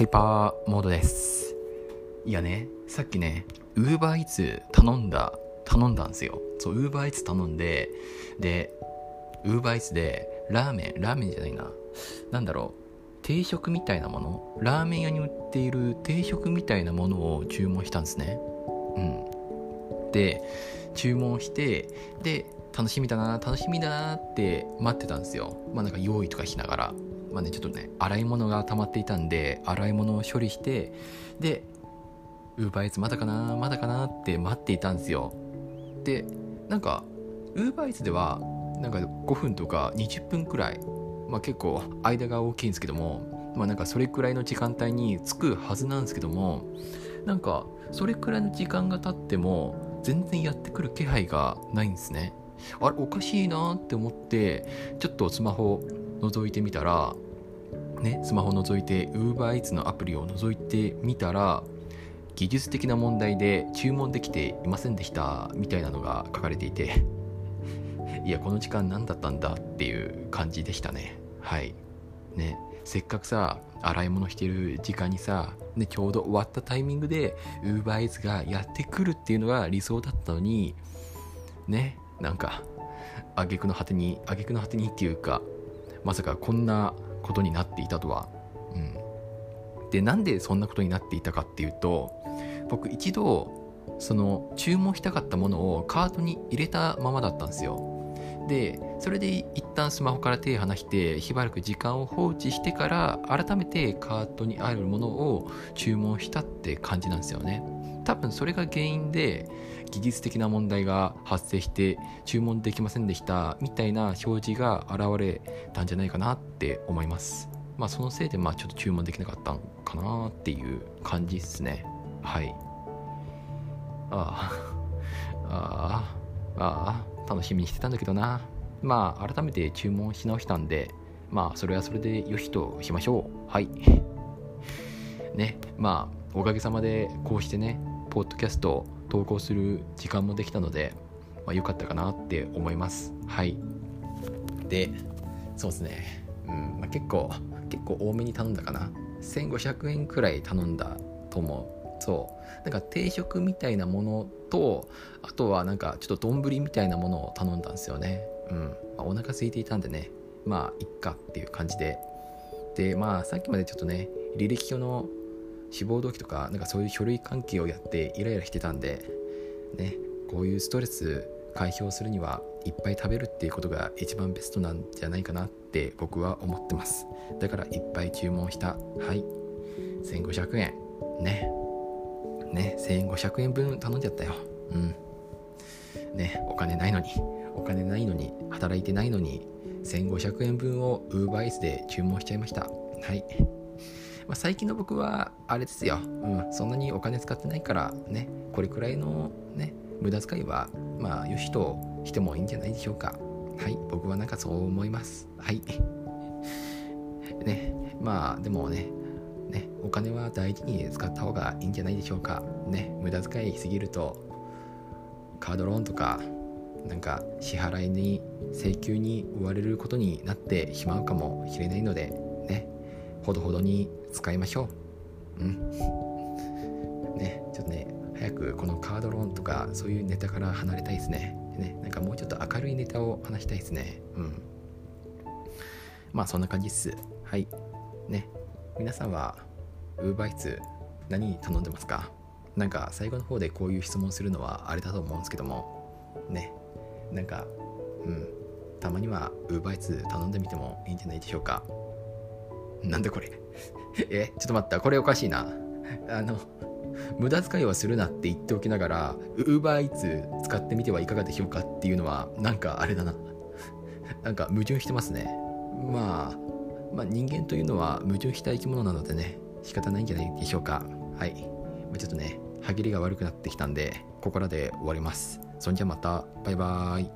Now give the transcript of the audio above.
ハイパーモードです。いやねさっきねウーバーイーツ頼んだ頼んだんですよ。そうウーバーイーツ頼んででウーバーイーツでラーメンラーメンじゃないな。なんだろう定食みたいなもの？ラーメン屋に売っている定食みたいなものを注文したんですね。うん。で注文してで楽しみだな楽しみだなって待ってたんですよ。まあなんか用意とかしながら。まあねちょっとね洗い物が溜まっていたんで洗い物を処理してでウーバーイーツまだかなまだかなって待っていたんですよ。でなんかウーバーイーツではなんか5分とか20分くらいまあ結構間が大きいんですけどもまあなんかそれくらいの時間帯に着くはずなんですけどもなんかそれくらいの時間が経っても全然やってくる気配がないんですね。あれおかしいなって思ってちょっとスマホ覗いてみたらねスマホ覗いて UberEats のアプリを覗いてみたら技術的な問題で注文できていませんでしたみたいなのが書かれていて いやこの時間何だったんだっていう感じでしたね。はい。ねせっかくさ洗い物してる時間にさ、ね、ちょうど終わったタイミングで UberEats がやってくるっていうのが理想だったのにねなんか挙句の果てに挙句の果てにっていうかまさかこんなことになっていたとは、うん、でなんでそんなことになっていたかっていうと僕一度その注文したかったものをカートに入れたままだったんですよ。でそれで一旦スマホから手離してしばらく時間を放置してから改めてカートにあるものを注文したって感じなんですよね。多分それが原因で技術的な問題が発生して注文できませんでしたみたいな表示が現れたんじゃないかなって思います。まあそのせいでまあちょっと注文できなかったんかなっていう感じですね。はい。ああああああ楽しみにしてたんだけどな。まあ改めて注文し直したんでまあそれはそれでよしとしましょう。はい。ね。まあおかげさまでこうしてねポッドキャスト投稿する時間もできたので、まあ、よかったかなって思います。はい。でそうですね、うんまあ、結構結構多めに頼んだかな。1500円くらい頼んだと思う。そう。なんか定食みたいなものとあとはなんかちょっと丼みたいなものを頼んだんですよね。うん、まあ、お腹空いていたんでね。まあいっかっていう感じで。でまあさっきまでちょっとね履歴書の志望動機とかなんかそういう書類関係をやってイライラしてたんでねこういうストレス解消するにはいっぱい食べるっていうことが一番ベストなんじゃないかなって僕は思ってます。だからいっぱい注文した。はい。1500円。ね。ね。1500円分頼んじゃったよ。うん。ね。お金ないのに。お金ないのに。働いてないのに。1500円分を UberEats で注文しちゃいました。はい。まあ、最近の僕はあれですよ、うん、そんなにお金使ってないからね。これくらいのね無駄遣いはまあよしとしてもいいんじゃないでしょうか。はい。僕はなんかそう思います。はい。ね。まあでもね。ね。お金は大事に使った方がいいんじゃないでしょうか。ね。無駄遣いしすぎるとカードローンとかなんか支払いに請求に追われることになってしまうかもしれないのでねほどほどに使いましょう。うん。ねちょっとね早くこのカードローンとかそういうネタから離れたいですね。ねなんかもうちょっと明るいネタを話したいですね。うん。まあそんな感じっす。はい。ね皆さんは UberEats 何頼んでますか？なんか最後の方でこういう質問するのはあれだと思うんですけども。ねなんかうん。たまには UberEats 頼んでみてもいいんじゃないでしょうか。なんでこれ？え？ちょっと待った。これおかしいな。あの、無駄遣いはするなって言っておきながら、UberEats 使ってみてはいかがでしょうかっていうのは、なんかあれだな。なんか矛盾してますね。まあ、まあ、人間というのは矛盾した生き物なのでね、仕方ないんじゃないでしょうか。はい。ちょっとね、歯切りが悪くなってきたんで、ここらで終わります。そんじゃまた、バイバーイ。